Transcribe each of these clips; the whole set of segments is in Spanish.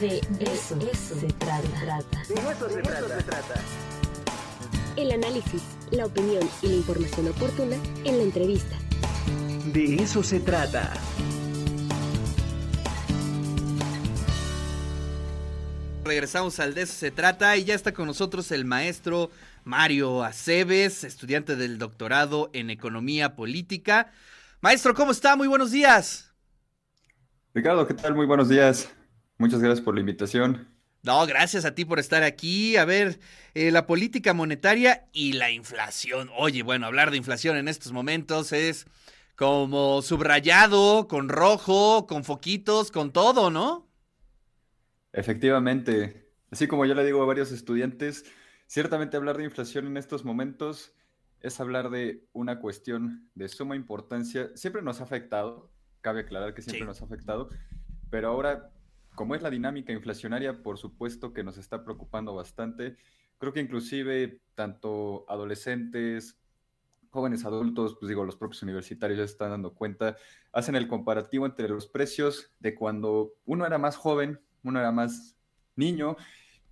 De eso, se, trata. De eso, se, trata. El análisis, la opinión y la información oportuna en la entrevista. De eso se trata. Regresamos al de eso se trata y ya está con nosotros el maestro Mario Aceves, estudiante del doctorado en Economía Política. Maestro, ¿cómo está? Muy buenos días. Ricardo, ¿qué tal? Muy buenos días. Muchas gracias por la invitación. No, gracias a ti por estar aquí. A ver, eh, la política monetaria y la inflación. Oye, bueno, hablar de inflación en estos momentos es como subrayado, con rojo, con foquitos, con todo, ¿no? Efectivamente. Así como yo le digo a varios estudiantes, ciertamente hablar de inflación en estos momentos es hablar de una cuestión de suma importancia. Siempre nos ha afectado, cabe aclarar que siempre nos ha afectado, pero ahora como es la dinámica inflacionaria, por supuesto que nos está preocupando bastante. Creo que inclusive tanto adolescentes, jóvenes adultos, pues digo, los propios universitarios ya están dando cuenta, hacen el comparativo entre los precios de cuando uno era más joven, uno era más niño,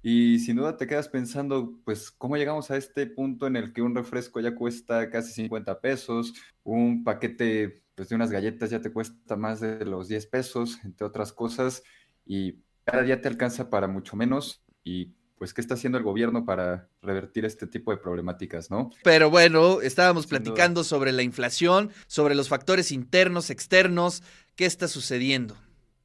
y sin duda te quedas pensando, pues, ¿cómo llegamos a este punto en el que un refresco ya cuesta casi 50 pesos, un paquete pues, de unas galletas ya te cuesta más de los 10 pesos, entre otras cosas? Y cada día te alcanza para mucho menos y pues qué está haciendo el gobierno para revertir este tipo de problemáticas, ¿no? Pero bueno, estábamos platicando sobre la inflación, sobre los factores internos, externos, ¿qué está sucediendo?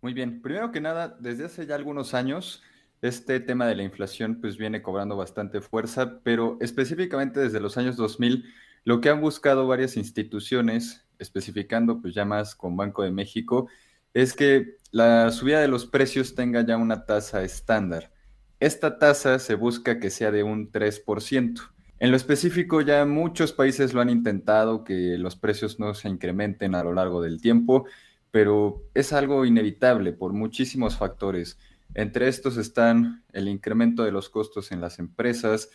Muy bien, primero que nada, desde hace ya algunos años este tema de la inflación pues viene cobrando bastante fuerza, pero específicamente desde los años 2000 lo que han buscado varias instituciones, especificando pues ya más con Banco de México, es que la subida de los precios tenga ya una tasa estándar. Esta tasa se busca que sea de un 3%. En lo específico, ya muchos países lo han intentado, que los precios no se incrementen a lo largo del tiempo, pero es algo inevitable por muchísimos factores. Entre estos están el incremento de los costos en las empresas,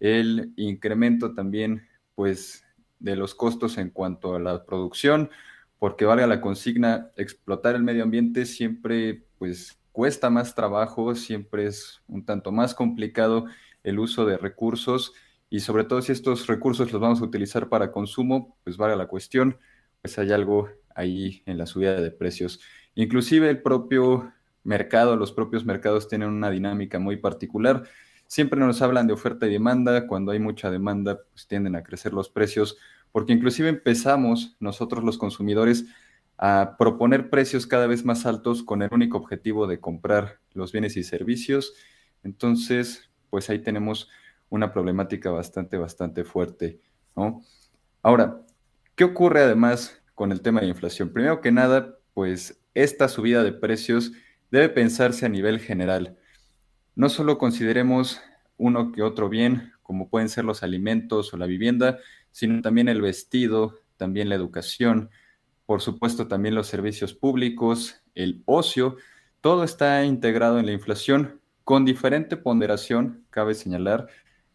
el incremento también, pues, de los costos en cuanto a la producción, porque valga la consigna, explotar el medio ambiente siempre pues cuesta más trabajo, siempre es un tanto más complicado el uso de recursos y sobre todo si estos recursos los vamos a utilizar para consumo, pues valga la cuestión, pues hay algo ahí en la subida de precios. Inclusive el propio mercado, los propios mercados tienen una dinámica muy particular. Siempre nos hablan de oferta y demanda, cuando hay mucha demanda, pues tienden a crecer los precios porque inclusive empezamos nosotros los consumidores a proponer precios cada vez más altos con el único objetivo de comprar los bienes y servicios. Entonces, pues ahí tenemos una problemática bastante, bastante fuerte, ¿no? Ahora, ¿qué ocurre además con el tema de inflación? Primero que nada, pues esta subida de precios debe pensarse a nivel general. No solo consideremos uno que otro bien, como pueden ser los alimentos o la vivienda, sino también el vestido, también la educación, por supuesto también los servicios públicos, el ocio, todo está integrado en la inflación con diferente ponderación, cabe señalar,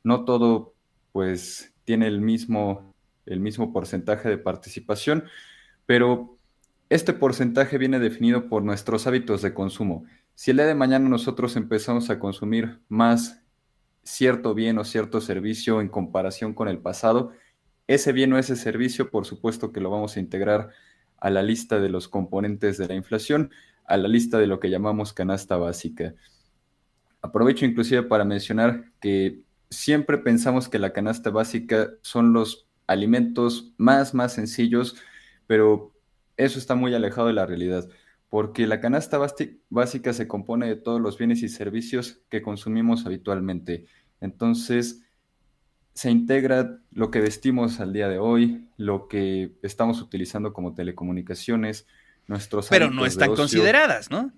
no todo pues tiene el mismo, el mismo porcentaje de participación, pero este porcentaje viene definido por nuestros hábitos de consumo. Si el día de mañana nosotros empezamos a consumir más cierto bien o cierto servicio en comparación con el pasado, ese bien o ese servicio, por supuesto que lo vamos a integrar a la lista de los componentes de la inflación, a la lista de lo que llamamos canasta básica. Aprovecho inclusive para mencionar que siempre pensamos que la canasta básica son los alimentos más, más sencillos, pero eso está muy alejado de la realidad, porque la canasta básica se compone de todos los bienes y servicios que consumimos habitualmente. Entonces, se integra lo que vestimos al día de hoy, lo que estamos utilizando como telecomunicaciones, nuestros... Pero no están consideradas, ¿no?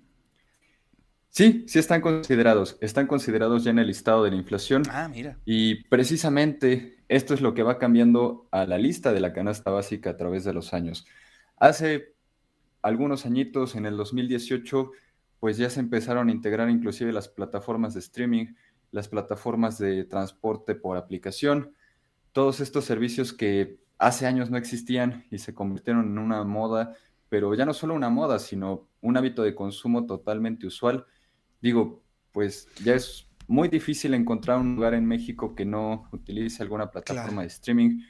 Sí, sí están considerados. Están considerados ya en el listado de la inflación. Ah, mira. Y precisamente esto es lo que va cambiando a la lista de la canasta básica a través de los años. Hace algunos añitos, en el 2018, pues ya se empezaron a integrar inclusive las plataformas de streaming, las plataformas de transporte por aplicación, todos estos servicios que hace años no existían y se convirtieron en una moda, pero ya no solo una moda, sino un hábito de consumo totalmente usual, digo, pues ya es muy difícil encontrar un lugar en México que no utilice alguna plataforma Claro. de streaming,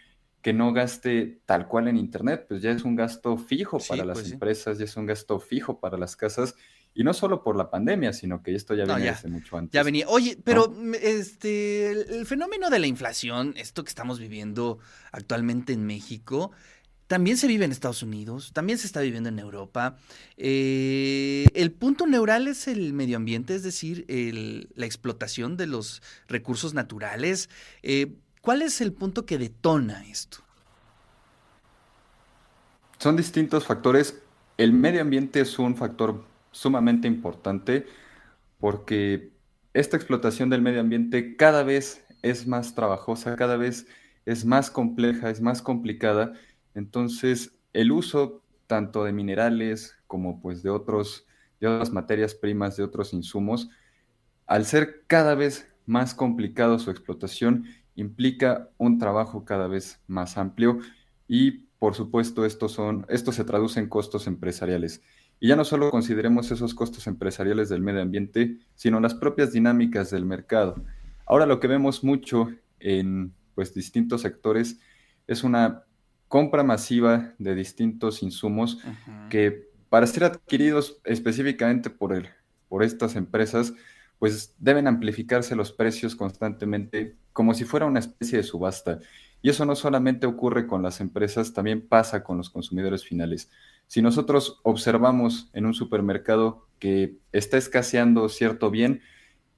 que no gaste tal cual en Internet, pues ya es un gasto fijo Sí, para las pues sí. empresas, ya es un gasto fijo para las casas, y no solo por la pandemia, sino que esto ya No, viene ya. desde mucho Ya antes. venía. Oye, pero mm, este, el, el fenómeno de la inflación, esto que estamos viviendo actualmente en México, también se vive en Estados Unidos, también se está viviendo en Europa. Eh, el punto neural es el medio ambiente, es decir, el- la explotación de los recursos naturales. Eh, ¿cuál es el punto que detona esto? Son distintos factores. El medio ambiente es un factor sumamente importante porque esta explotación del medio ambiente cada vez es más trabajosa, cada vez es más compleja, es más complicada. Entonces, el uso tanto de minerales como pues de otros, de otras materias primas, de otros insumos, al ser cada vez más complicado su explotación, implica un trabajo cada vez más amplio y, por supuesto, estos son, esto se traduce en costos empresariales. Y ya no solo consideremos esos costos empresariales del medio ambiente, sino las propias dinámicas del mercado. Ahora lo que vemos mucho en pues, distintos sectores es una compra masiva de distintos insumos que para ser adquiridos específicamente por, el, por estas empresas, pues deben amplificarse los precios constantemente como si fuera una especie de subasta. Y eso no solamente ocurre con las empresas, también pasa con los consumidores finales. Si nosotros observamos en un supermercado que está escaseando cierto bien,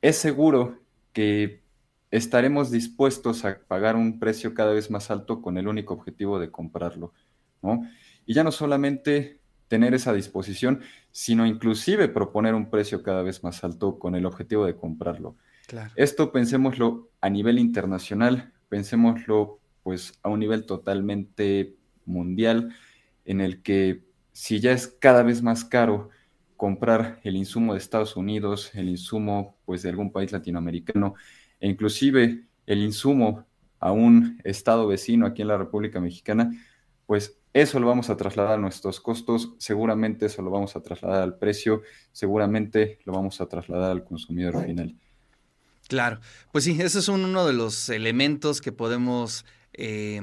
es seguro que estaremos dispuestos a pagar un precio cada vez más alto con el único objetivo de comprarlo, ¿no? Y ya no solamente tener esa disposición, sino inclusive proponer un precio cada vez más alto con el objetivo de comprarlo. Claro. Esto pensémoslo a nivel internacional, pensémoslo pues a un nivel totalmente mundial, en el que si ya es cada vez más caro comprar el insumo de Estados Unidos, el insumo pues de algún país latinoamericano, e inclusive el insumo a un estado vecino aquí en la República Mexicana, pues eso lo vamos a trasladar a nuestros costos, seguramente eso lo vamos a trasladar al precio, seguramente lo vamos a trasladar al consumidor final. Claro, pues sí, ese es un- uno de los elementos que podemos eh,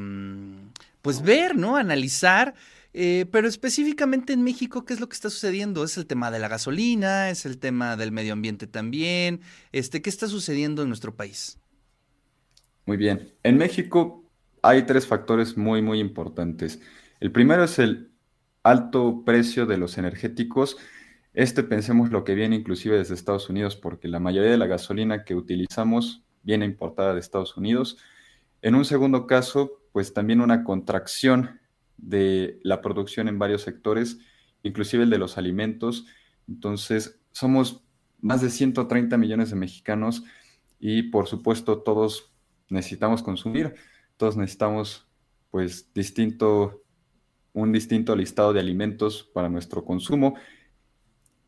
pues ver, ¿no? Analizar, eh, pero específicamente en México, ¿qué es lo que está sucediendo? Es el tema de la gasolina, es el tema del medio ambiente también, este, ¿qué está sucediendo en nuestro país? Muy bien. En México hay tres factores muy, muy importantes. El primero es el alto precio de los energéticos. Este pensemos lo que viene inclusive desde Estados Unidos, porque la mayoría de la gasolina que utilizamos viene importada de Estados Unidos. En un segundo caso, pues también una contracción de la producción en varios sectores, inclusive el de los alimentos. Entonces, somos más de 130 millones de mexicanos y por supuesto todos necesitamos consumir, todos necesitamos pues distinto, un distinto listado de alimentos para nuestro consumo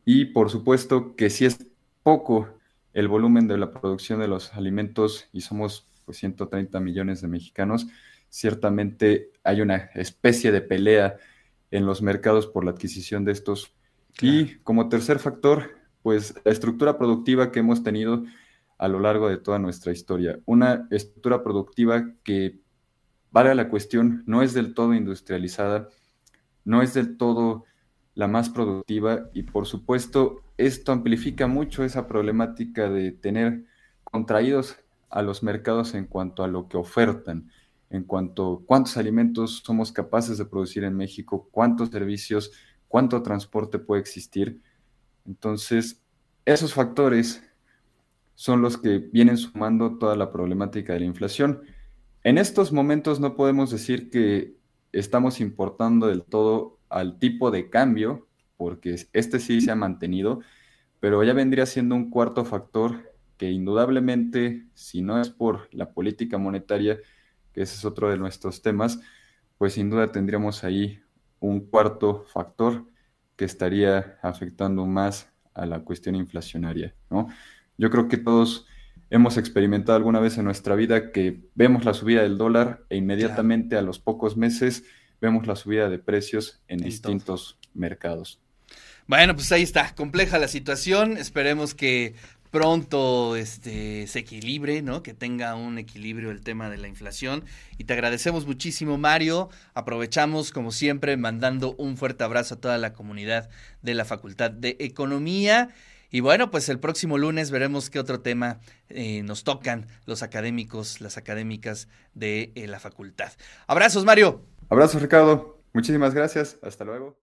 y por supuesto que si es poco el volumen de la producción de los alimentos y somos pues 130 millones de mexicanos, ciertamente hay una especie de pelea en los mercados por la adquisición de estos. Claro. Y como tercer factor, pues la estructura productiva que hemos tenido a lo largo de toda nuestra historia. Una estructura productiva que, vale la cuestión, no es del todo industrializada, no es del todo la más productiva y por supuesto esto amplifica mucho esa problemática de tener contraídos a los mercados en cuanto a lo que ofertan, en cuanto a cuántos alimentos somos capaces de producir en México, cuántos servicios, cuánto transporte puede existir. Entonces, esos factores son los que vienen sumando toda la problemática de la inflación. En estos momentos no podemos decir que estamos importando del todo al tipo de cambio, porque este sí se ha mantenido, pero ya vendría siendo un cuarto factor que indudablemente, si no es por la política monetaria, que ese es otro de nuestros temas, pues sin duda tendríamos ahí un cuarto factor que estaría afectando más a la cuestión inflacionaria, ¿no? Yo creo que todos hemos experimentado alguna vez en nuestra vida que vemos la subida del dólar e inmediatamente a los pocos meses vemos la subida de precios en, todo. distintos mercados. Bueno, pues ahí está, compleja la situación, esperemos que pronto este, se equilibre, ¿no? Que tenga un equilibrio el tema de la inflación. Y te agradecemos muchísimo, Mario. Aprovechamos, como siempre, mandando un fuerte abrazo a toda la comunidad de la Facultad de Economía. Y bueno, pues el próximo lunes veremos qué otro tema eh, nos tocan los académicos, las académicas de eh, la facultad. Abrazos, Mario. Abrazos, Ricardo. Muchísimas gracias. Hasta luego.